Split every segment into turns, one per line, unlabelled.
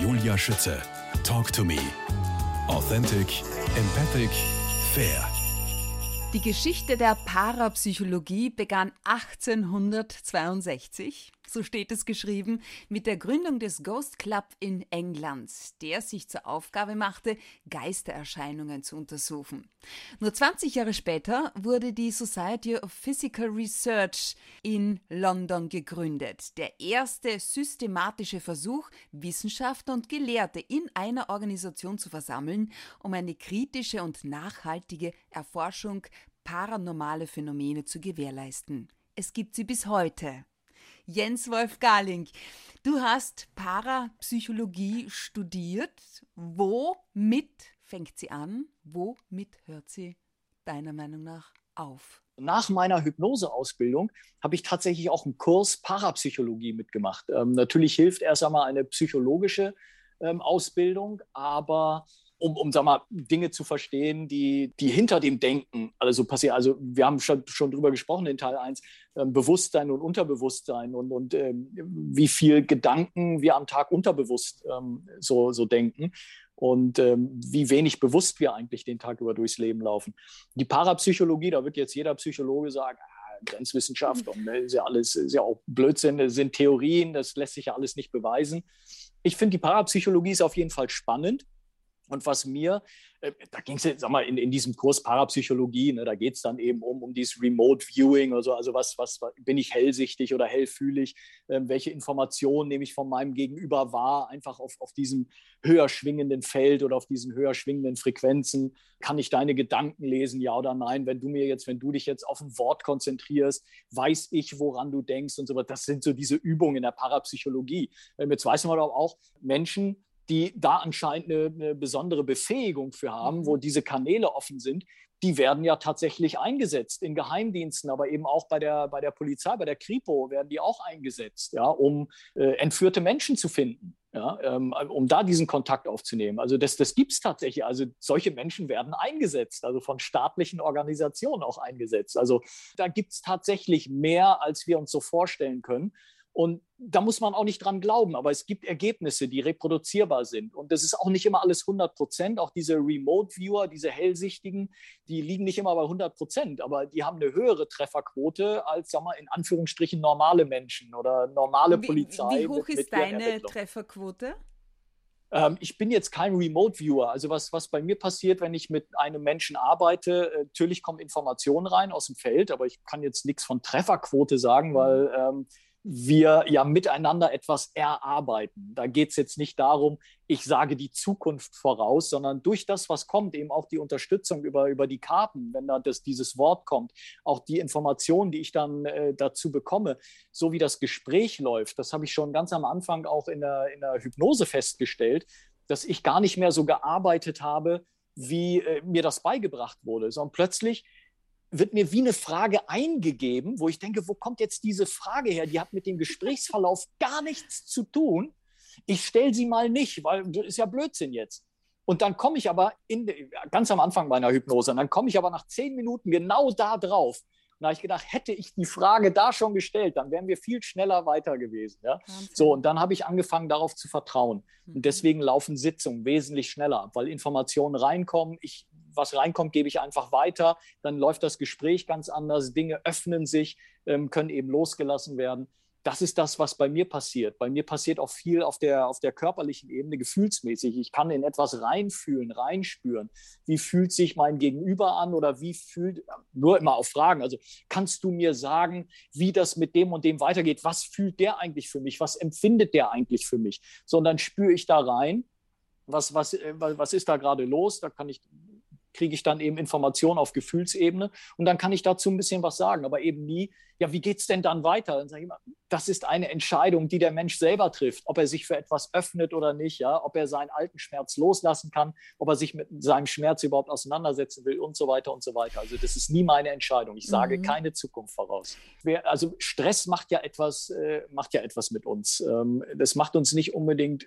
Julia Schütze. Talk to me. Authentic, empathic, fair.
Die Geschichte der Parapsychologie begann 1862, so steht es geschrieben, mit der Gründung des Ghost Club in England, der sich zur Aufgabe machte, Geistererscheinungen zu untersuchen. Nur 20 Jahre später wurde die Society of Physical Research in London gegründet, der erste systematische Versuch, Wissenschaftler und Gelehrte in einer Organisation zu versammeln, um eine kritische und nachhaltige Erforschung paranormale Phänomene zu gewährleisten. Es gibt sie bis heute. Jens Wolf Garling, du hast Parapsychologie studiert. Womit fängt sie an? Womit hört sie deiner Meinung nach auf?
Nach meiner Hypnoseausbildung habe ich tatsächlich auch einen Kurs Parapsychologie mitgemacht. Ähm, natürlich hilft erst einmal eine psychologische ähm, Ausbildung, aber um, um sag mal, Dinge zu verstehen, die, die hinter dem Denken also passieren. Also wir haben schon, schon drüber gesprochen in Teil 1, äh, Bewusstsein und Unterbewusstsein und, und äh, wie viel Gedanken wir am Tag unterbewusst ähm, so, so denken und ähm, wie wenig bewusst wir eigentlich den Tag über durchs Leben laufen. Die Parapsychologie, da wird jetzt jeder Psychologe sagen, ah, Grenzwissenschaft und ne, ist ja alles, ist ja auch Blödsinn, sind Theorien, das lässt sich ja alles nicht beweisen. Ich finde, die Parapsychologie ist auf jeden Fall spannend. Und was mir, äh, da ging es jetzt, sag mal, in, in diesem Kurs Parapsychologie, ne, da geht es dann eben um, um dieses Remote Viewing, also, also was, was, bin ich hellsichtig oder hellfühlig, ähm, welche Informationen nehme ich von meinem Gegenüber wahr, einfach auf, auf diesem höher schwingenden Feld oder auf diesen höher schwingenden Frequenzen. Kann ich deine Gedanken lesen, ja oder nein? Wenn du mir jetzt, wenn du dich jetzt auf ein Wort konzentrierst, weiß ich, woran du denkst und so weiter. Das sind so diese Übungen in der Parapsychologie. Ähm, jetzt weiß man aber auch, Menschen, die da anscheinend eine, eine, besondere Befähigung für haben, wo mhm. diese Kanäle offen sind, die werden ja tatsächlich eingesetzt in Geheimdiensten, aber eben auch bei der, bei der Polizei, bei der Kripo werden die auch eingesetzt, ja, um äh, entführte Menschen zu finden, ja, ähm, um da diesen Kontakt aufzunehmen. Also das, das gibt es tatsächlich. Also solche Menschen werden eingesetzt, also von staatlichen Organisationen auch eingesetzt. Also da gibt es tatsächlich mehr, als wir uns so vorstellen können. Und da muss man auch nicht dran glauben, aber es gibt Ergebnisse, die reproduzierbar sind. Und das ist auch nicht immer alles 100 Prozent. Auch diese Remote-Viewer, diese Hellsichtigen, die liegen nicht immer bei 100 Prozent, aber die haben eine höhere Trefferquote als, sag mal, in Anführungsstrichen normale Menschen oder normale
wie,
Polizei.
Wie hoch mit, ist mit deine Trefferquote?
Ähm, ich bin jetzt kein Remote-Viewer. Also was, was bei mir passiert, wenn ich mit einem Menschen arbeite, äh, natürlich kommen Informationen rein aus dem Feld, aber ich kann jetzt nichts von Trefferquote sagen, weil ähm, wir ja miteinander etwas erarbeiten. Da geht es jetzt nicht darum, ich sage die Zukunft voraus, sondern durch das, was kommt, eben auch die Unterstützung über, über die Karten, wenn da das, dieses Wort kommt, auch die Informationen, die ich dann äh, dazu bekomme, so wie das Gespräch läuft, das habe ich schon ganz am Anfang auch in der, in der Hypnose festgestellt, dass ich gar nicht mehr so gearbeitet habe, wie äh, mir das beigebracht wurde, sondern plötzlich wird mir wie eine Frage eingegeben, wo ich denke, wo kommt jetzt diese Frage her? Die hat mit dem Gesprächsverlauf gar nichts zu tun. Ich stelle sie mal nicht, weil das ist ja Blödsinn jetzt. Und dann komme ich aber in, ganz am Anfang meiner Hypnose, und dann komme ich aber nach zehn Minuten genau da drauf. Und da habe ich gedacht, hätte ich die Frage da schon gestellt, dann wären wir viel schneller weiter gewesen. Ja? So, und dann habe ich angefangen, darauf zu vertrauen. Und mhm. deswegen laufen Sitzungen wesentlich schneller ab, weil Informationen reinkommen. Ich was reinkommt, gebe ich einfach weiter. Dann läuft das Gespräch ganz anders. Dinge öffnen sich, ähm, können eben losgelassen werden. Das ist das, was bei mir passiert. Bei mir passiert auch viel auf der, auf der körperlichen Ebene, gefühlsmäßig. Ich kann in etwas reinfühlen, reinspüren. Wie fühlt sich mein Gegenüber an oder wie fühlt, nur immer auf Fragen. Also kannst du mir sagen, wie das mit dem und dem weitergeht? Was fühlt der eigentlich für mich? Was empfindet der eigentlich für mich? Sondern spüre ich da rein was, was, äh, was ist da gerade los? Da kann ich kriege ich dann eben Informationen auf Gefühlsebene und dann kann ich dazu ein bisschen was sagen, aber eben nie, ja, wie geht es denn dann weiter? Dann sage ich immer, das ist eine Entscheidung, die der Mensch selber trifft, ob er sich für etwas öffnet oder nicht, ja, ob er seinen alten Schmerz loslassen kann, ob er sich mit seinem Schmerz überhaupt auseinandersetzen will und so weiter und so weiter. Also das ist nie meine Entscheidung. Ich sage mhm. keine Zukunft voraus. Also Stress macht ja etwas, äh, macht ja etwas mit uns. Ähm, das macht uns nicht unbedingt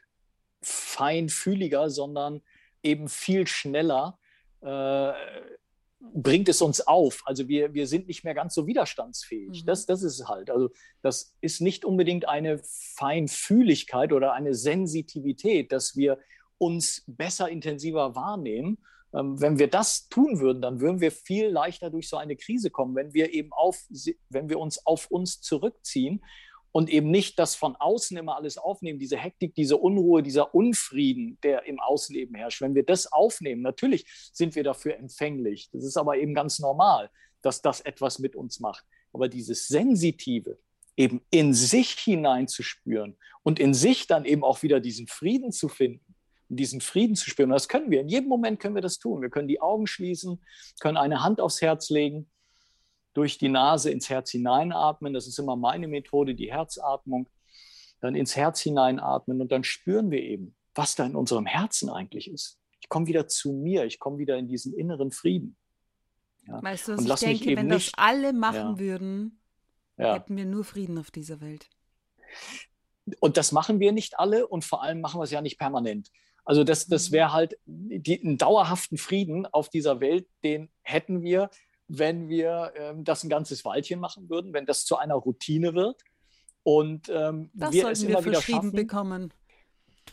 feinfühliger, sondern eben viel schneller äh, bringt es uns auf. Also wir, wir sind nicht mehr ganz so widerstandsfähig. Mhm. Das, das ist halt. Also das ist nicht unbedingt eine Feinfühligkeit oder eine Sensitivität, dass wir uns besser, intensiver wahrnehmen. Ähm, wenn wir das tun würden, dann würden wir viel leichter durch so eine Krise kommen, wenn wir eben auf, wenn wir uns auf uns zurückziehen und eben nicht das von außen immer alles aufnehmen, diese Hektik, diese Unruhe, dieser Unfrieden, der im Außen herrscht. Wenn wir das aufnehmen, natürlich sind wir dafür empfänglich. Das ist aber eben ganz normal, dass das etwas mit uns macht. Aber dieses Sensitive, eben in sich hineinzuspüren und in sich dann eben auch wieder diesen Frieden zu finden, diesen Frieden zu spüren. Und das können wir. In jedem Moment können wir das tun. Wir können die Augen schließen, können eine Hand aufs Herz legen durch die Nase ins Herz hineinatmen. Das ist immer meine Methode, die Herzatmung. Dann ins Herz hineinatmen und dann spüren wir eben, was da in unserem Herzen eigentlich ist. Ich komme wieder zu mir, ich komme wieder in diesen inneren Frieden.
Ja. Weißt du, was ich denke, wenn nicht, das alle machen ja, würden, ja. hätten wir nur Frieden auf dieser Welt.
Und das machen wir nicht alle und vor allem machen wir es ja nicht permanent. Also das, das mhm. wäre halt die, einen dauerhaften Frieden auf dieser Welt, den hätten wir, wenn wir ähm, das ein ganzes Weilchen machen würden, wenn das zu einer Routine wird und ähm,
das wir es immer wir wieder schaffen. bekommen.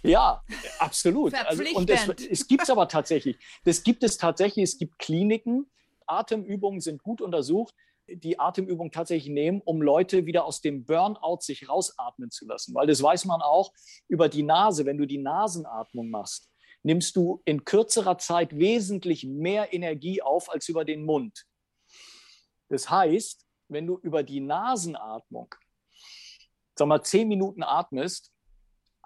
Ja, absolut. also, und es, es gibt es aber tatsächlich. Das gibt es tatsächlich. Es gibt Kliniken. Atemübungen sind gut untersucht, die Atemübung tatsächlich nehmen, um Leute wieder aus dem Burnout sich rausatmen zu lassen. Weil das weiß man auch über die Nase. Wenn du die Nasenatmung machst, nimmst du in kürzerer Zeit wesentlich mehr Energie auf als über den Mund. Das heißt, wenn du über die Nasenatmung, sag mal, zehn Minuten atmest,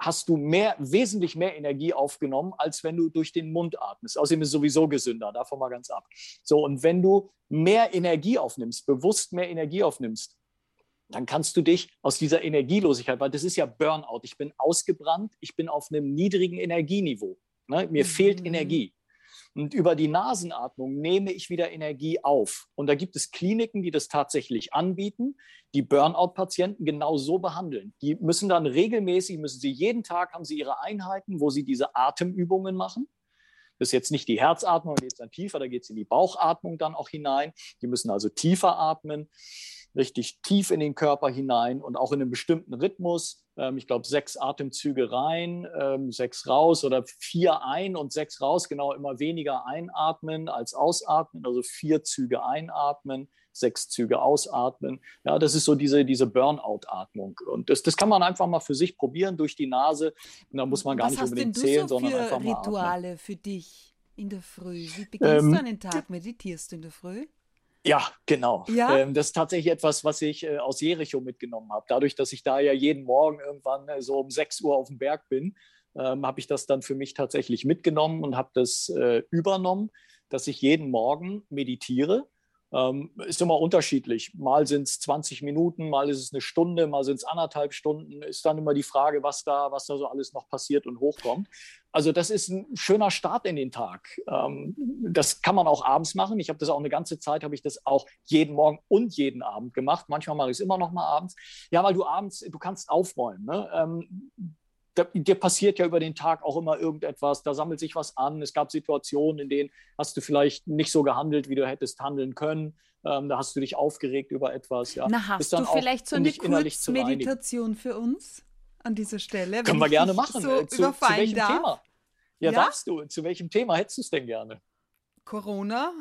hast du mehr, wesentlich mehr Energie aufgenommen, als wenn du durch den Mund atmest. Außerdem ist es sowieso gesünder, davon mal ganz ab. So, und wenn du mehr Energie aufnimmst, bewusst mehr Energie aufnimmst, dann kannst du dich aus dieser Energielosigkeit, weil das ist ja Burnout, ich bin ausgebrannt, ich bin auf einem niedrigen Energieniveau. Ne? Mir mhm. fehlt Energie. Und über die Nasenatmung nehme ich wieder Energie auf. Und da gibt es Kliniken, die das tatsächlich anbieten, die Burnout-Patienten genau so behandeln. Die müssen dann regelmäßig, müssen sie jeden Tag, haben sie ihre Einheiten, wo sie diese Atemübungen machen. Das ist jetzt nicht die Herzatmung, da geht es dann tiefer, da geht es in die Bauchatmung dann auch hinein. Die müssen also tiefer atmen richtig tief in den Körper hinein und auch in einem bestimmten Rhythmus. Ähm, ich glaube, sechs Atemzüge rein, ähm, sechs raus oder vier ein und sechs raus. Genau, immer weniger einatmen als ausatmen. Also vier Züge einatmen, sechs Züge ausatmen. Ja, das ist so diese, diese Burnout-Atmung. Und das, das kann man einfach mal für sich probieren durch die Nase. Und da muss man gar Was nicht unbedingt zählen, so sondern einfach
mal. Rituale atmen. für dich in der Früh? Wie beginnst ähm, du einen Tag? Meditierst du in der Früh?
Ja, genau. Ja? Ähm, das ist tatsächlich etwas, was ich äh, aus Jericho mitgenommen habe. Dadurch, dass ich da ja jeden Morgen irgendwann äh, so um 6 Uhr auf dem Berg bin, ähm, habe ich das dann für mich tatsächlich mitgenommen und habe das äh, übernommen, dass ich jeden Morgen meditiere ähm, ist immer unterschiedlich. Mal sind es 20 Minuten, mal ist es eine Stunde, mal sind es anderthalb Stunden. Ist dann immer die Frage, was da, was da so alles noch passiert und hochkommt. Also das ist ein schöner Start in den Tag. Ähm, das kann man auch abends machen. Ich habe das auch eine ganze Zeit, habe ich das auch jeden Morgen und jeden Abend gemacht. Manchmal mache ich es immer noch mal abends. Ja, weil du abends, du kannst aufräumen. Ne? Ähm, dir passiert ja über den Tag auch immer irgendetwas, da sammelt sich was an. Es gab Situationen, in denen hast du vielleicht nicht so gehandelt, wie du hättest handeln können. Ähm, da hast du dich aufgeregt über etwas. Ja.
Na, hast du vielleicht so eine Kurzmeditation für uns an dieser Stelle?
Können wir gerne machen. So äh, zu, zu, welchem darf? Thema? Ja, ja, darfst du. Zu welchem Thema hättest du es denn gerne?
Corona?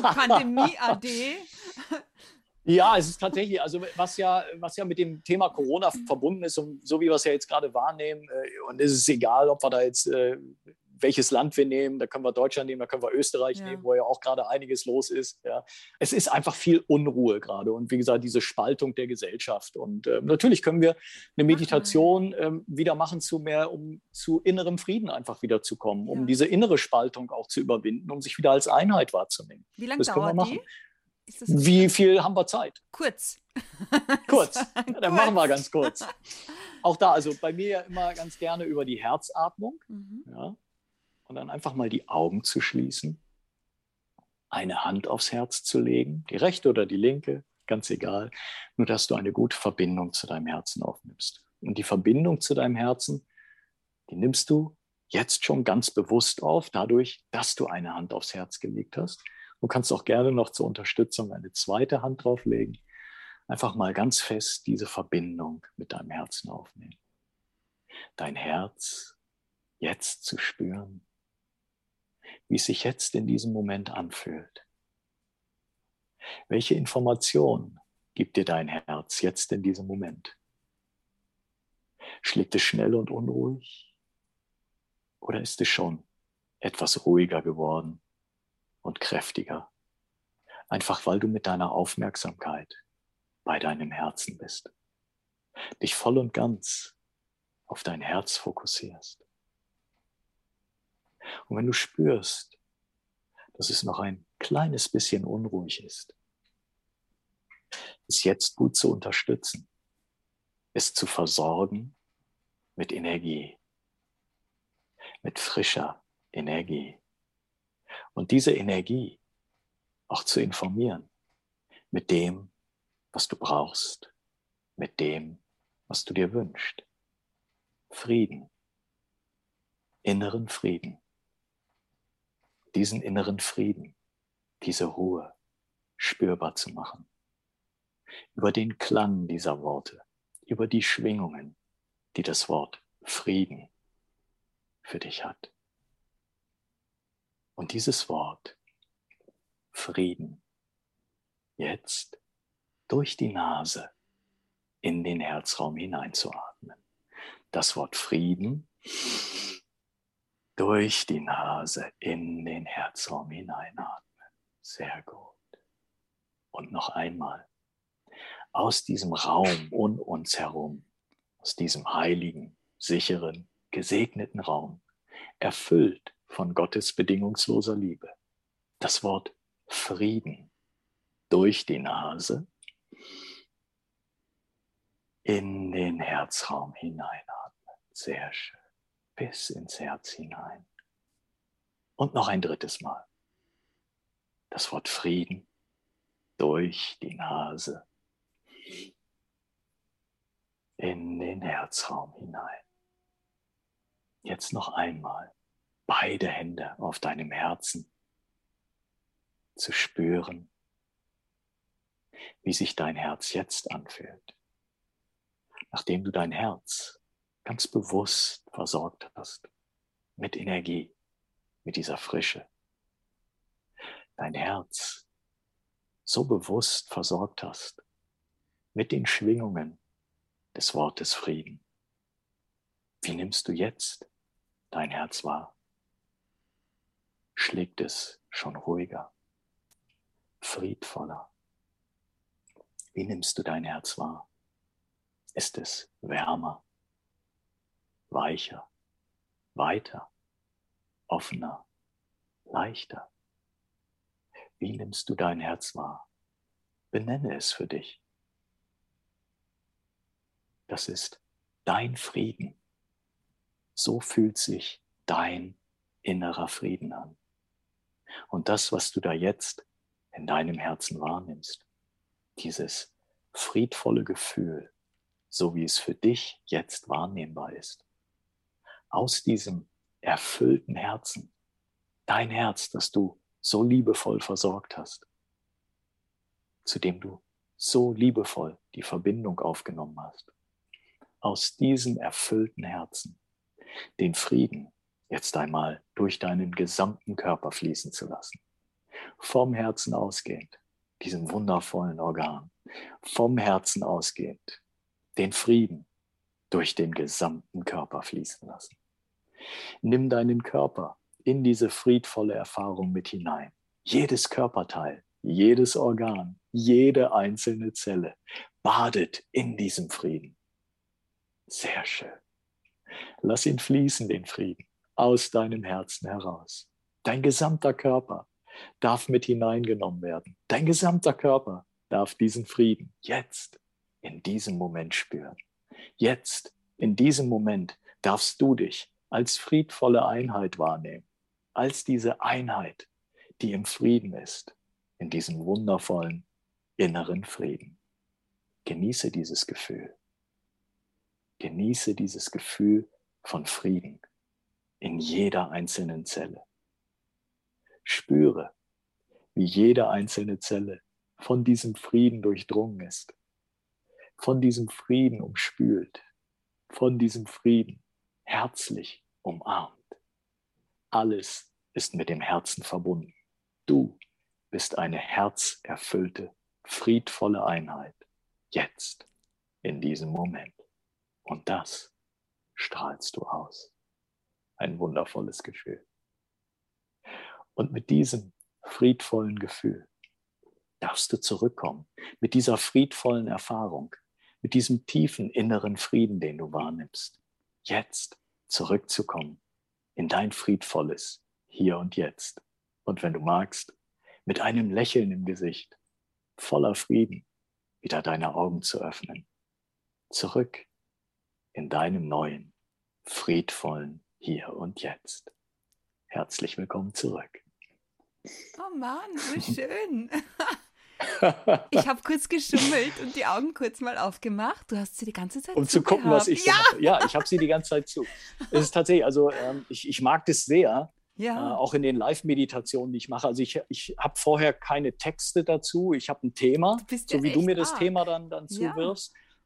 Pandemie AD?
Ja, es ist tatsächlich, also was ja, was ja mit dem Thema Corona verbunden ist und so wie wir es ja jetzt gerade wahrnehmen, äh, und es ist egal, ob wir da jetzt äh, welches Land wir nehmen, da können wir Deutschland nehmen, da können wir Österreich ja. nehmen, wo ja auch gerade einiges los ist. Ja. Es ist einfach viel Unruhe gerade und wie gesagt, diese Spaltung der Gesellschaft. Und äh, natürlich können wir eine Meditation äh, wieder machen zu mehr, um zu innerem Frieden einfach wieder zu kommen, um ja. diese innere Spaltung auch zu überwinden, um sich wieder als Einheit wahrzunehmen.
Wie lange dauert die?
Wie viel haben wir Zeit?
Kurz.
kurz. Ja, dann machen wir ganz kurz. Auch da, also bei mir ja immer ganz gerne über die Herzatmung. Mhm. Ja. Und dann einfach mal die Augen zu schließen, eine Hand aufs Herz zu legen, die rechte oder die linke, ganz egal. Nur, dass du eine gute Verbindung zu deinem Herzen aufnimmst. Und die Verbindung zu deinem Herzen, die nimmst du jetzt schon ganz bewusst auf, dadurch, dass du eine Hand aufs Herz gelegt hast. Du kannst auch gerne noch zur Unterstützung eine zweite Hand drauflegen. Einfach mal ganz fest diese Verbindung mit deinem Herzen aufnehmen. Dein Herz jetzt zu spüren, wie es sich jetzt in diesem Moment anfühlt. Welche Information gibt dir dein Herz jetzt in diesem Moment? Schlägt es schnell und unruhig? Oder ist es schon etwas ruhiger geworden und kräftiger? Einfach weil du mit deiner Aufmerksamkeit bei deinem Herzen bist. Dich voll und ganz auf dein Herz fokussierst. Und wenn du spürst, dass es noch ein kleines bisschen unruhig ist, es jetzt gut zu unterstützen, es zu versorgen mit Energie, mit frischer Energie. Und diese Energie auch zu informieren mit dem, was du brauchst, mit dem, was du dir wünschst. Frieden, inneren Frieden. Diesen inneren Frieden, diese Ruhe spürbar zu machen über den Klang dieser Worte, über die Schwingungen, die das Wort Frieden für dich hat. Und dieses Wort Frieden jetzt durch die Nase in den Herzraum hineinzuatmen. Das Wort Frieden durch die Nase in den Herzraum hineinatmen. Sehr gut. Und noch einmal aus diesem Raum um uns herum, aus diesem heiligen, sicheren, gesegneten Raum, erfüllt von Gottes bedingungsloser Liebe. Das Wort Frieden durch die Nase in den Herzraum hineinatmen. Sehr schön. Bis ins Herz hinein. Und noch ein drittes Mal. Das Wort Frieden durch die Nase in den Herzraum hinein. Jetzt noch einmal beide Hände auf deinem Herzen zu spüren, wie sich dein Herz jetzt anfühlt, nachdem du dein Herz ganz bewusst versorgt hast mit Energie, mit dieser Frische. Dein Herz so bewusst versorgt hast mit den Schwingungen des Wortes Frieden. Wie nimmst du jetzt dein Herz wahr? Schlägt es schon ruhiger, friedvoller? Wie nimmst du dein Herz wahr? Ist es wärmer, weicher, weiter, offener, leichter? Wie nimmst du dein Herz wahr? Benenne es für dich. Das ist dein Frieden. So fühlt sich dein innerer Frieden an. Und das, was du da jetzt in deinem Herzen wahrnimmst, dieses friedvolle Gefühl, so wie es für dich jetzt wahrnehmbar ist, aus diesem erfüllten Herzen, dein Herz, das du so liebevoll versorgt hast, zu dem du so liebevoll die Verbindung aufgenommen hast, aus diesem erfüllten Herzen den Frieden jetzt einmal durch deinen gesamten Körper fließen zu lassen. Vom Herzen ausgehend, diesem wundervollen Organ, vom Herzen ausgehend, den Frieden durch den gesamten Körper fließen lassen. Nimm deinen Körper in diese friedvolle Erfahrung mit hinein. Jedes Körperteil, jedes Organ, jede einzelne Zelle badet in diesem Frieden. Sehr schön. Lass ihn fließen, den Frieden, aus deinem Herzen heraus. Dein gesamter Körper darf mit hineingenommen werden. Dein gesamter Körper darf diesen Frieden jetzt, in diesem Moment spüren. Jetzt, in diesem Moment, darfst du dich als friedvolle Einheit wahrnehmen, als diese Einheit, die im Frieden ist, in diesem wundervollen inneren Frieden. Genieße dieses Gefühl. Genieße dieses Gefühl von Frieden, in jeder einzelnen Zelle. Spüre, wie jede einzelne Zelle von diesem Frieden durchdrungen ist, von diesem Frieden umspült, von diesem Frieden herzlich umarmt. Alles ist mit dem Herzen verbunden. Du bist eine herzerfüllte, friedvolle Einheit. Jetzt, in diesem Moment. Und das strahlst du aus. Ein wundervolles Gefühl. Und mit diesem friedvollen Gefühl darfst du zurückkommen, mit dieser friedvollen Erfahrung, mit diesem tiefen inneren Frieden, den du wahrnimmst. Jetzt zurückzukommen in dein friedvolles Hier und Jetzt. Und wenn du magst, mit einem Lächeln im Gesicht, voller Frieden, wieder deine Augen zu öffnen. Zurück in deinem neuen, friedvollen Hier und Jetzt. Herzlich willkommen zurück.
Oh Mann, so schön. Ich habe kurz geschummelt und die Augen kurz mal aufgemacht. Du hast sie die ganze Zeit
Um zu gucken,
gehabt.
was ich
ja.
so mache. Ja, ich habe sie die ganze Zeit zu. Es ist tatsächlich, also ähm, ich, ich mag das sehr,
Ja.
äh, auch in den Live-Meditationen, die ich mache. Also ich, ich habe vorher keine Texte dazu. Ich habe ein Thema, so wie du mir das
arg.
Thema dann, dann
Ja.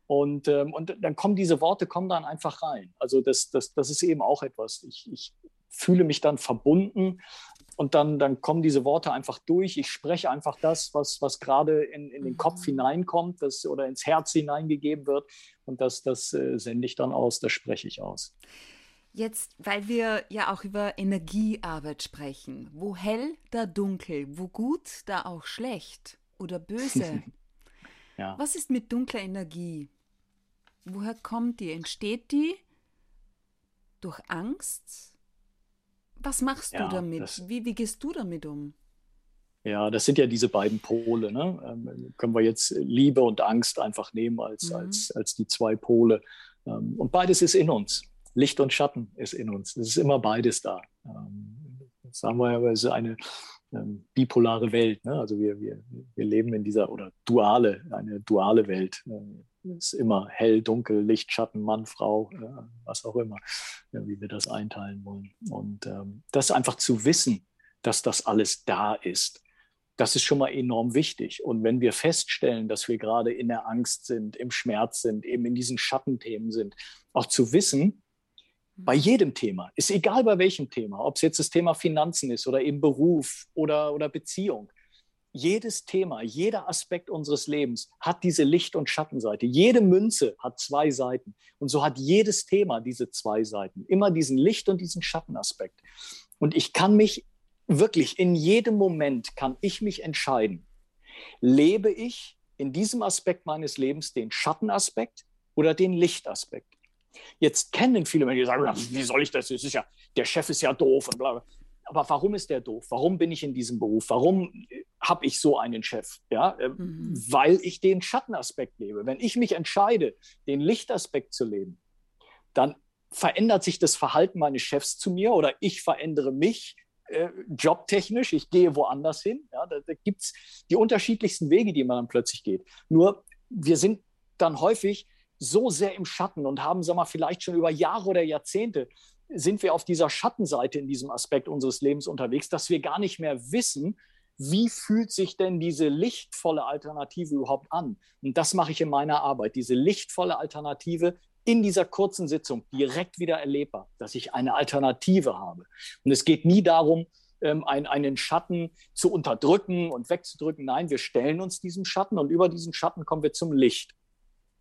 Und, ähm, und dann kommen diese Worte kommen dann einfach rein. Also das, das, das ist eben auch etwas. Ich, ich fühle mich dann verbunden und dann, dann kommen diese Worte einfach durch. Ich spreche einfach das, was, was gerade in, in den Kopf
Mhm.
hineinkommt das, oder ins Herz hineingegeben wird. Und das, das äh, sende ich dann aus, das spreche ich aus.
Jetzt, weil wir ja auch über Energiearbeit sprechen. Wo hell, da dunkel. Wo gut, da auch schlecht. Oder böse.
Ja.
Was ist mit dunkler Energie? Woher kommt die? Entsteht die durch Angst? Was machst
Ja,
du damit? Wie, wie gehst du damit um?
Ja, das sind ja diese beiden Pole. Ne? Ähm, können wir jetzt Liebe und Angst einfach nehmen als,
Mhm.
als, als die zwei Pole. Ähm, und beides ist in uns. Licht und Schatten ist in uns. Es ist immer beides da. Ähm, sagen wir ja, es ist eine ähm, bipolare Welt. Ne? Also wir, wir, wir leben in dieser, oder duale, eine duale Welt. Es ist immer hell, dunkel, Licht, Schatten, Mann, Frau, äh, was auch immer, ja, wie wir das einteilen wollen. Und ähm, das einfach zu wissen, dass das alles da ist, das ist schon mal enorm wichtig. Und wenn wir feststellen, dass wir gerade in der Angst sind, im Schmerz sind, eben in diesen Schattenthemen sind, auch zu wissen, bei jedem Thema, ist egal bei welchem Thema, ob es jetzt das Thema Finanzen ist oder eben Beruf oder, oder Beziehung, jedes Thema, jeder Aspekt unseres Lebens hat diese Licht- und Schattenseite. Jede Münze hat zwei Seiten. Und so hat jedes Thema diese zwei Seiten. Immer diesen Licht- und diesen Schattenaspekt. Und ich kann mich wirklich in jedem Moment, kann ich mich entscheiden, lebe ich in diesem Aspekt meines Lebens den Schattenaspekt oder den Lichtaspekt. Jetzt kennen viele Menschen, die sagen, "Ja, wie soll ich das? das ist ja, der Chef ist ja doof und bla bla. Aber warum ist der doof? Warum bin ich in diesem Beruf? Warum habe ich so einen Chef? Ja, äh,
Mhm.
weil ich den Schattenaspekt lebe. Wenn ich mich entscheide, den Lichtaspekt zu leben, dann verändert sich das Verhalten meines Chefs zu mir oder ich verändere mich äh, jobtechnisch. Ich gehe woanders hin. Ja, da da gibt es die unterschiedlichsten Wege, die man dann plötzlich geht. Nur wir sind dann häufig so sehr im Schatten und haben, sag mal, vielleicht schon über Jahre oder Jahrzehnte sind wir auf dieser Schattenseite in diesem Aspekt unseres Lebens unterwegs, dass wir gar nicht mehr wissen, wie fühlt sich denn diese lichtvolle Alternative überhaupt an? Und das mache ich in meiner Arbeit, diese lichtvolle Alternative in dieser kurzen Sitzung direkt wieder erlebbar, dass ich eine Alternative habe. Und es geht nie darum, ähm, ein, einen Schatten zu unterdrücken und wegzudrücken. Nein, wir stellen uns diesem Schatten und über diesen Schatten kommen wir zum Licht.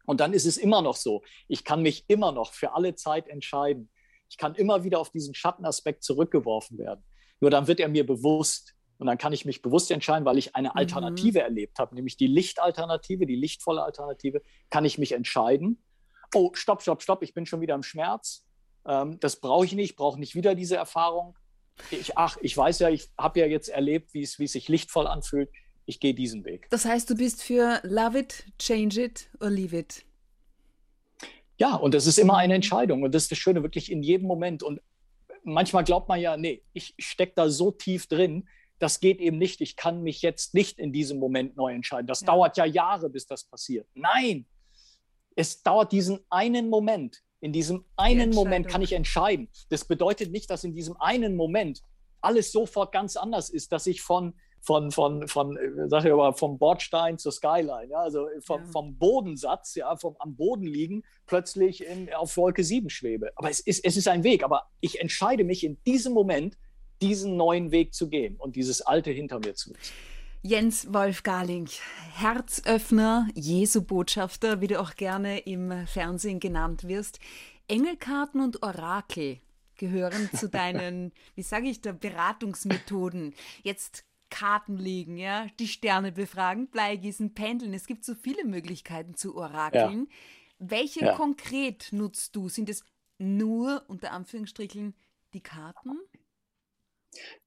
Und dann ist es immer noch so, ich kann mich immer noch für alle Zeit entscheiden. Ich kann immer wieder auf diesen Schattenaspekt zurückgeworfen werden. Nur dann wird er mir bewusst. Und dann kann ich mich bewusst entscheiden, weil ich eine Alternative erlebt habe, nämlich die Lichtalternative, die lichtvolle Alternative, kann ich mich entscheiden. Oh, stopp, stopp, stopp, ich bin schon wieder im Schmerz. Ähm, das brauche ich nicht, ich brauche nicht wieder diese Erfahrung. Ich, ach, ich weiß ja, ich habe ja jetzt erlebt, wie es sich lichtvoll anfühlt. Ich gehe diesen Weg.
Das heißt, du bist für Love it, change it or leave it.
Ja, und das ist immer eine Entscheidung. Und das ist das Schöne, wirklich in jedem Moment. Und manchmal glaubt man ja, nee, ich stecke da so tief drin, das geht eben nicht. Ich kann mich jetzt nicht in diesem Moment neu entscheiden. Das
Ja.
dauert ja Jahre, bis das passiert. Nein, es dauert diesen einen Moment. In diesem einen Moment kann ich entscheiden. Das bedeutet nicht, dass in diesem einen Moment alles sofort ganz anders ist, dass ich von von, von, von, äh, sag ich mal, vom Bordstein zur Skyline, ja, also vom, ja. vom Bodensatz, ja, vom am Boden liegen, plötzlich in, auf Wolke 7 schwebe. Aber es ist, es ist ein Weg. Aber ich entscheide mich in diesem Moment, diesen neuen Weg zu gehen und dieses Alte hinter mir zu lassen.
Jens Wolf Garling, Herzöffner, Jesu-Botschafter, wie du auch gerne im Fernsehen genannt wirst. Engelkarten und Orakel gehören zu deinen, wie sage ich da, Beratungsmethoden. Jetzt Karten legen, ja, die Sterne befragen, Bleigießen, Pendeln. Es gibt so viele Möglichkeiten zu orakeln. Ja. Welche ja. konkret nutzt du? Sind es nur unter Anführungsstrichen die Karten?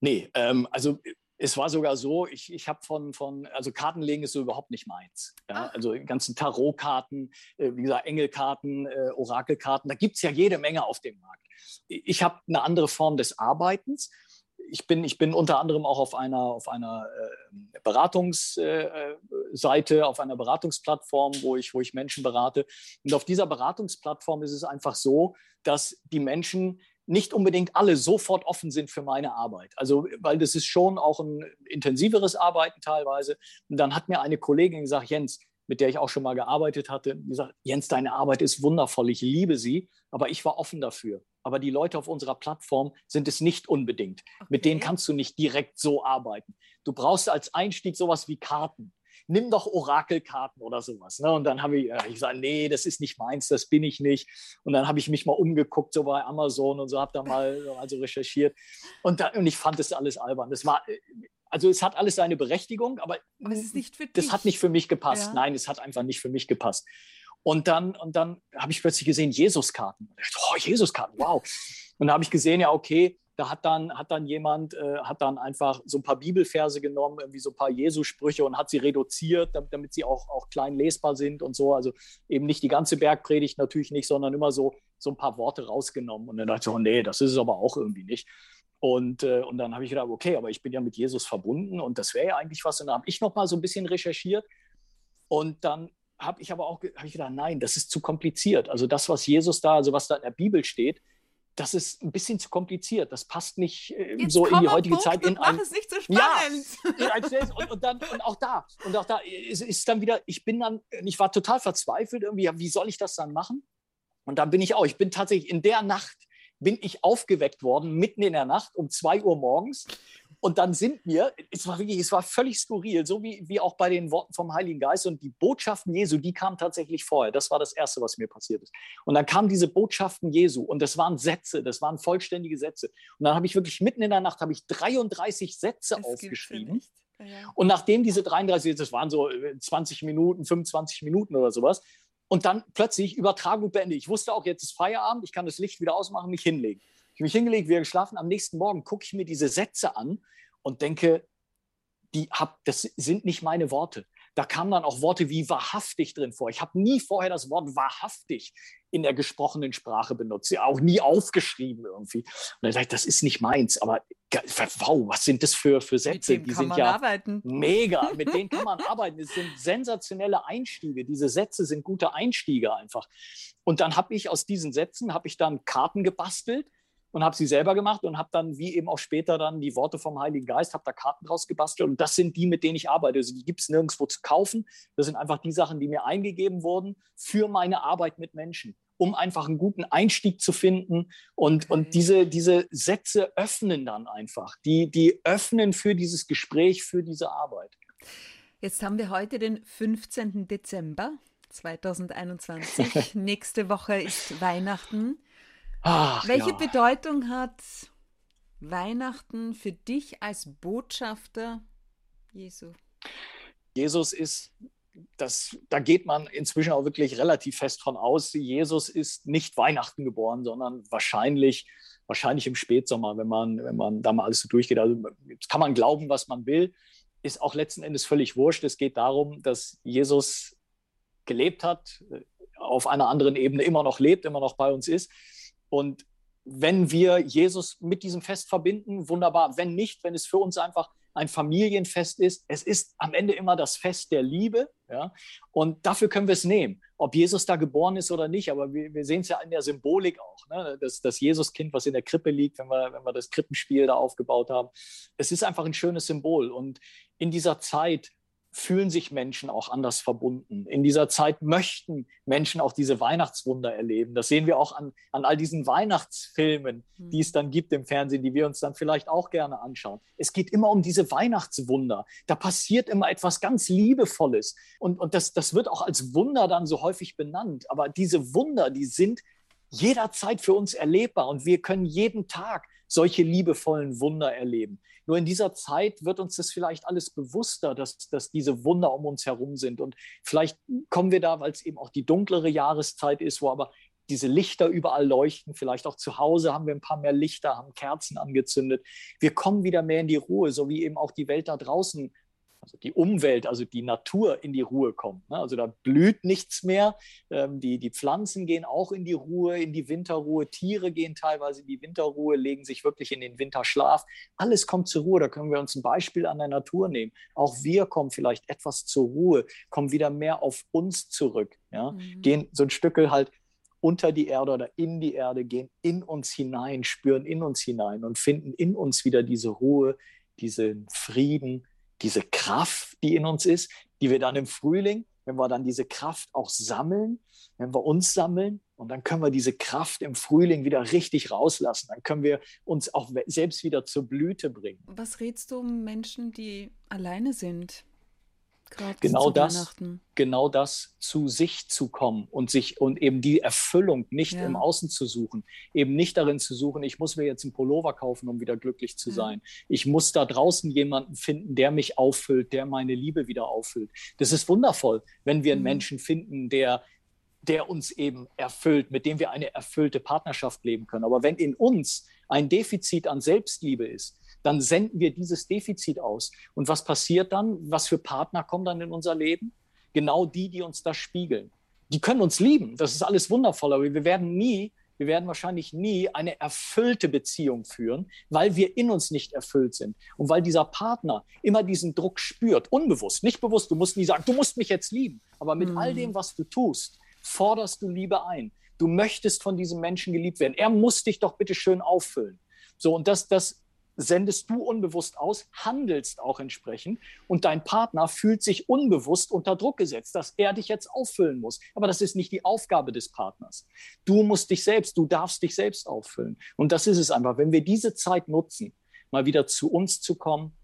Nee, ähm, also es war sogar so, ich, ich habe von, von, also Kartenlegen ist so überhaupt nicht meins. Ja? Also die ganzen Tarotkarten, äh, wie gesagt, Engelkarten, äh, Orakelkarten, da gibt es ja jede Menge auf dem Markt. Ich habe eine andere Form des Arbeitens ich bin, ich bin unter anderem auch auf einer, auf einer äh, Beratungsseite, äh, auf einer Beratungsplattform, wo ich, wo ich Menschen berate. Und auf dieser Beratungsplattform ist es einfach so, dass die Menschen nicht unbedingt alle sofort offen sind für meine Arbeit. Also, weil das ist schon auch ein intensiveres Arbeiten teilweise. Und dann hat mir eine Kollegin gesagt, Jens, mit der ich auch schon mal gearbeitet hatte, gesagt, Jens, deine Arbeit ist wundervoll, ich liebe sie, aber ich war offen dafür. Aber die Leute auf unserer Plattform sind es nicht unbedingt. Okay. Mit denen kannst du nicht direkt so arbeiten. Du brauchst als Einstieg sowas wie Karten. Nimm doch Orakelkarten oder sowas. Ne? Und dann habe ich, ich gesagt, nee, das ist nicht meins, das bin ich nicht. Und dann habe ich mich mal umgeguckt, so bei Amazon und so, habe da mal also recherchiert. Und, da, und ich fand das alles albern. Das war, also es hat alles seine Berechtigung, aber, aber das hat nicht für mich gepasst. Ja. Nein, es hat einfach nicht für mich gepasst. Und dann, und dann habe ich plötzlich gesehen, Jesuskarten. Oh, Jesuskarten, wow. Und da habe ich gesehen, ja, okay, da hat dann, hat dann jemand, äh, hat dann einfach so ein paar Bibelverse genommen, irgendwie so ein paar Jesus-Sprüche und hat sie reduziert, damit, damit, sie auch, auch klein lesbar sind und so. Also eben nicht die ganze Bergpredigt natürlich nicht, sondern immer so, so ein paar Worte rausgenommen. Und dann dachte ich, oh nee, das ist es aber auch irgendwie nicht. Und, äh, und dann habe ich gedacht, okay, aber ich bin ja mit Jesus verbunden und das wäre ja eigentlich was. Und dann habe ich noch mal so ein bisschen recherchiert und dann habe ich aber auch hab ich gedacht, nein, das ist zu kompliziert. Also das, was Jesus da, also was da in der Bibel steht, das ist ein bisschen zu kompliziert. Das passt nicht äh, so in die heutige Punkt Zeit. In
mach ein, es nicht so spannend.
Ja, und, und, dann, und auch da, und auch da ist, ist dann wieder, ich bin dann, ich war total verzweifelt irgendwie, wie soll ich das dann machen? Und dann bin ich auch, ich bin tatsächlich in der Nacht, bin ich aufgeweckt worden, mitten in der Nacht um zwei Uhr morgens. Und dann sind mir, es war wirklich, es war völlig skurril, so wie, wie auch bei den Worten vom Heiligen Geist und die Botschaften Jesu, die kamen tatsächlich vorher. Das war das Erste, was mir passiert ist. Und dann kamen diese Botschaften Jesu und das waren Sätze, das waren vollständige Sätze. Und dann habe ich wirklich mitten in der Nacht, habe ich 33 Sätze das aufgeschrieben. Ja. Und nachdem diese 33, das waren so 20 äh, Minuten, 25 Minuten oder sowas, und dann plötzlich Übertragung beendet. Ich wusste auch, jetzt ist Feierabend, ich kann das Licht wieder ausmachen, mich hinlegen. Ich habe mich hingelegt, wieder geschlafen. Am nächsten Morgen gucke ich mir diese Sätze an und denke, die hab, das sind nicht meine Worte. Da kamen dann auch Worte wie wahrhaftig drin vor. Ich habe nie vorher das Wort wahrhaftig in der gesprochenen Sprache benutzt, ja, auch nie aufgeschrieben irgendwie. Und dann dachte ich, das ist nicht meins, aber wow, was sind das für, für Sätze?
Die sind ja arbeiten.
mega, mit denen kann man arbeiten. Das sind sensationelle Einstiege. Diese Sätze sind gute Einstiege einfach. Und dann habe ich aus diesen Sätzen, habe ich dann Karten gebastelt, und habe sie selber gemacht und habe dann, wie eben auch später dann die Worte vom Heiligen Geist, habe da Karten draus gebastelt und das sind die, mit denen ich arbeite. Also die gibt es nirgendwo zu kaufen. Das sind einfach die Sachen, die mir eingegeben wurden für meine Arbeit mit Menschen, um einfach einen guten Einstieg zu finden und, okay. und diese, diese Sätze öffnen dann einfach. Die, die öffnen für dieses Gespräch, für diese Arbeit.
Jetzt haben wir heute den 15. Dezember 2021. Nächste Woche ist Weihnachten. Ach, Welche ja. Bedeutung hat Weihnachten für dich als Botschafter Jesu?
Jesus ist, das, da geht man inzwischen auch wirklich relativ fest von aus, Jesus ist nicht Weihnachten geboren, sondern wahrscheinlich, wahrscheinlich im Spätsommer, wenn man, wenn man da mal alles so durchgeht. Also kann man glauben, was man will, ist auch letzten Endes völlig wurscht. Es geht darum, dass Jesus gelebt hat, auf einer anderen Ebene immer noch lebt, immer noch bei uns ist und wenn wir Jesus mit diesem Fest verbinden, wunderbar. Wenn nicht, wenn es für uns einfach ein Familienfest ist, es ist am Ende immer das Fest der Liebe. Ja? Und dafür können wir es nehmen. Ob Jesus da geboren ist oder nicht, aber wir, wir sehen es ja in der Symbolik auch. Ne? Das, das Jesuskind, was in der Krippe liegt, wenn wir, wenn wir das Krippenspiel da aufgebaut haben. Es ist einfach ein schönes Symbol. Und in dieser Zeit fühlen sich Menschen auch anders verbunden. In dieser Zeit möchten Menschen auch diese Weihnachtswunder erleben. Das sehen wir auch an, an all diesen Weihnachtsfilmen, hm. die es dann gibt im Fernsehen, die wir uns dann vielleicht auch gerne anschauen. Es geht immer um diese Weihnachtswunder. Da passiert immer etwas ganz Liebevolles. Und, und das, das wird auch als Wunder dann so häufig benannt. Aber diese Wunder, die sind jederzeit für uns erlebbar und wir können jeden Tag solche liebevollen Wunder erleben. Nur in dieser Zeit wird uns das vielleicht alles bewusster, dass, dass diese Wunder um uns herum sind. Und vielleicht kommen wir da, weil es eben auch die dunklere Jahreszeit ist, wo aber diese Lichter überall leuchten. Vielleicht auch zu Hause haben wir ein paar mehr Lichter, haben Kerzen angezündet. Wir kommen wieder mehr in die Ruhe, so wie eben auch die Welt da draußen also die Umwelt, also die Natur in die Ruhe kommt. Ne? Also da blüht nichts mehr. Ähm, die, die Pflanzen gehen auch in die Ruhe, in die Winterruhe. Tiere gehen teilweise in die Winterruhe, legen sich wirklich in den Winterschlaf. Alles kommt zur Ruhe. Da können wir uns ein Beispiel an der Natur nehmen. Auch wir kommen vielleicht etwas zur Ruhe, kommen wieder mehr auf uns zurück. Ja? Mhm. Gehen so ein Stückel halt unter die Erde oder in die Erde, gehen in uns hinein, spüren in uns hinein und finden in uns wieder diese Ruhe, diesen Frieden, diese Kraft, die in uns ist, die wir dann im Frühling, wenn wir dann diese Kraft auch sammeln, wenn wir uns sammeln und dann können wir diese Kraft im Frühling wieder richtig rauslassen. Dann können wir uns auch selbst wieder zur Blüte bringen.
Was rätst du Menschen, die alleine sind?
Gerade genau das, genau das zu sich zu kommen und sich und eben die Erfüllung nicht ja. im Außen zu suchen, eben nicht darin zu suchen, ich muss mir jetzt einen Pullover kaufen, um wieder glücklich zu ja. sein. Ich muss da draußen jemanden finden, der mich auffüllt, der meine Liebe wieder auffüllt. Das ist wundervoll, wenn wir einen mhm. Menschen finden, der der uns eben erfüllt, mit dem wir eine erfüllte Partnerschaft leben können. Aber wenn in uns ein Defizit an Selbstliebe ist, dann senden wir dieses Defizit aus. Und was passiert dann? Was für Partner kommen dann in unser Leben? Genau die, die uns das spiegeln. Die können uns lieben, das ist alles wundervoll, aber wir werden nie, wir werden wahrscheinlich nie eine erfüllte Beziehung führen, weil wir in uns nicht erfüllt sind und weil dieser Partner immer diesen Druck spürt, unbewusst, nicht bewusst. Du musst nie sagen, du musst mich jetzt lieben, aber mit mhm. all dem, was du tust, forderst du Liebe ein. Du möchtest von diesem Menschen geliebt werden. Er muss dich doch bitte schön auffüllen. So, und das, das sendest du unbewusst aus, handelst auch entsprechend und dein Partner fühlt sich unbewusst unter Druck gesetzt, dass er dich jetzt auffüllen muss. Aber das ist nicht die Aufgabe des Partners. Du musst dich selbst, du darfst dich selbst auffüllen. Und das ist es einfach. Wenn wir diese Zeit nutzen, mal wieder zu uns zu kommen,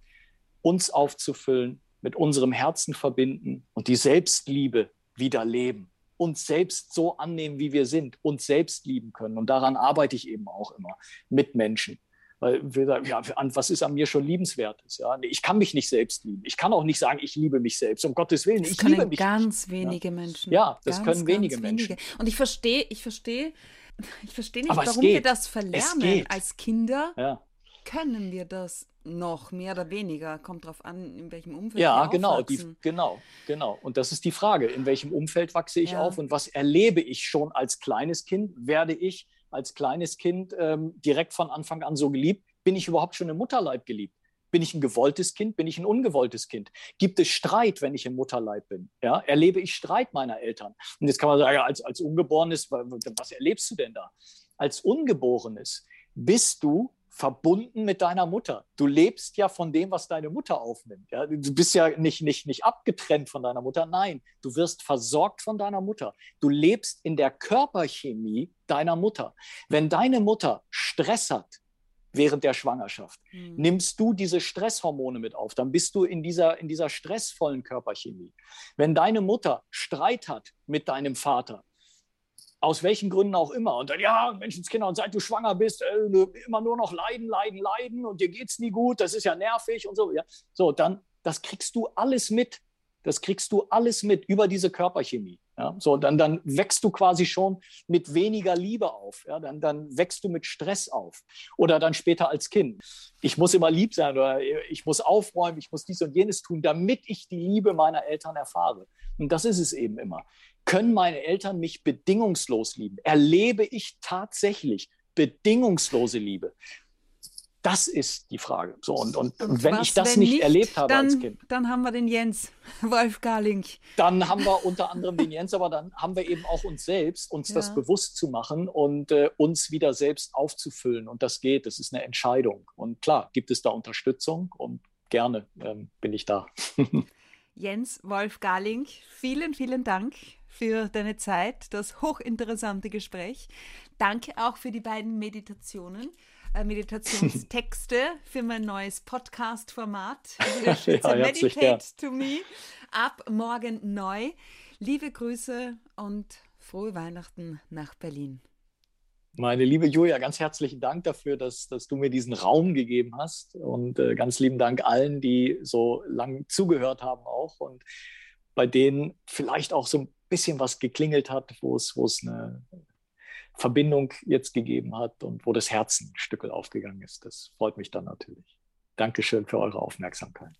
uns aufzufüllen, mit unserem Herzen verbinden und die Selbstliebe wieder leben uns selbst so annehmen, wie wir sind, uns selbst lieben können. Und daran arbeite ich eben auch immer mit Menschen. Weil wir sagen, ja, was ist an mir schon liebenswertes? Ja, nee, ich kann mich nicht selbst lieben. Ich kann auch nicht sagen, ich liebe mich selbst. Um Gottes Willen,
das
ich liebe mich.
Ganz nicht. wenige ja. Menschen.
Ja, das ganz, können wenige Menschen.
Und ich verstehe, ich verstehe, ich verstehe nicht, Aber warum wir das verlernen als Kinder. Ja. Können wir das noch mehr oder weniger? Kommt darauf an, in welchem Umfeld
ja,
wir
genau, die, genau, genau. Und das ist die Frage: In welchem Umfeld wachse ich ja. auf und was erlebe ich schon als kleines Kind? Werde ich als kleines Kind ähm, direkt von Anfang an so geliebt? Bin ich überhaupt schon im Mutterleib geliebt? Bin ich ein gewolltes Kind? Bin ich ein ungewolltes Kind? Gibt es Streit, wenn ich im Mutterleib bin? Ja, erlebe ich Streit meiner Eltern? Und jetzt kann man sagen, als, als Ungeborenes, was erlebst du denn da? Als Ungeborenes bist du verbunden mit deiner Mutter. Du lebst ja von dem, was deine Mutter aufnimmt. Ja? Du bist ja nicht, nicht, nicht abgetrennt von deiner Mutter. Nein, du wirst versorgt von deiner Mutter. Du lebst in der Körperchemie deiner Mutter. Wenn deine Mutter Stress hat, während der Schwangerschaft. Mhm. Nimmst du diese Stresshormone mit auf, dann bist du in dieser, in dieser stressvollen Körperchemie. Wenn deine Mutter Streit hat mit deinem Vater, aus welchen Gründen auch immer. Und dann, ja, Menschenskinder, und seit du schwanger bist, äh, immer nur noch leiden, leiden, leiden und dir geht es nie gut, das ist ja nervig und so. Ja. So, dann, das kriegst du alles mit. Das kriegst du alles mit über diese Körperchemie. Ja. So, dann, dann wächst du quasi schon mit weniger Liebe auf. Ja. Dann, dann wächst du mit Stress auf. Oder dann später als Kind. Ich muss immer lieb sein oder ich muss aufräumen, ich muss dies und jenes tun, damit ich die Liebe meiner Eltern erfahre. Und das ist es eben immer. Können meine Eltern mich bedingungslos lieben? Erlebe ich tatsächlich bedingungslose Liebe? Das ist die Frage. So, und, und, und wenn was, ich das nicht, nicht, erlebt habe
dann,
als Kind.
Dann haben wir den Jens, Wolf Garling.
Dann haben wir unter anderem den Jens, aber dann haben wir eben auch uns selbst, uns ja. das bewusst zu machen und äh, uns wieder selbst aufzufüllen. Und das geht, das ist eine Entscheidung. Und klar, gibt es da Unterstützung und gerne ähm, bin ich da.
Jens Wolf Garling, vielen, vielen Dank für deine Zeit, das hochinteressante Gespräch. Danke auch für die beiden Meditationen äh, Meditationstexte für mein neues Podcast-Format. ja, Meditate to Me. Ab morgen neu. Liebe Grüße und frohe Weihnachten nach Berlin.
Meine liebe Julia, ganz herzlichen Dank dafür, dass, dass du mir diesen Raum gegeben hast. Und äh, ganz lieben Dank allen, die so lang zugehört haben auch und bei denen vielleicht auch so ein bisschen was geklingelt hat, wo es, wo es eine Verbindung jetzt gegeben hat und wo das Herz ein Stück aufgegangen ist. Das freut mich dann natürlich. Dankeschön für eure Aufmerksamkeit.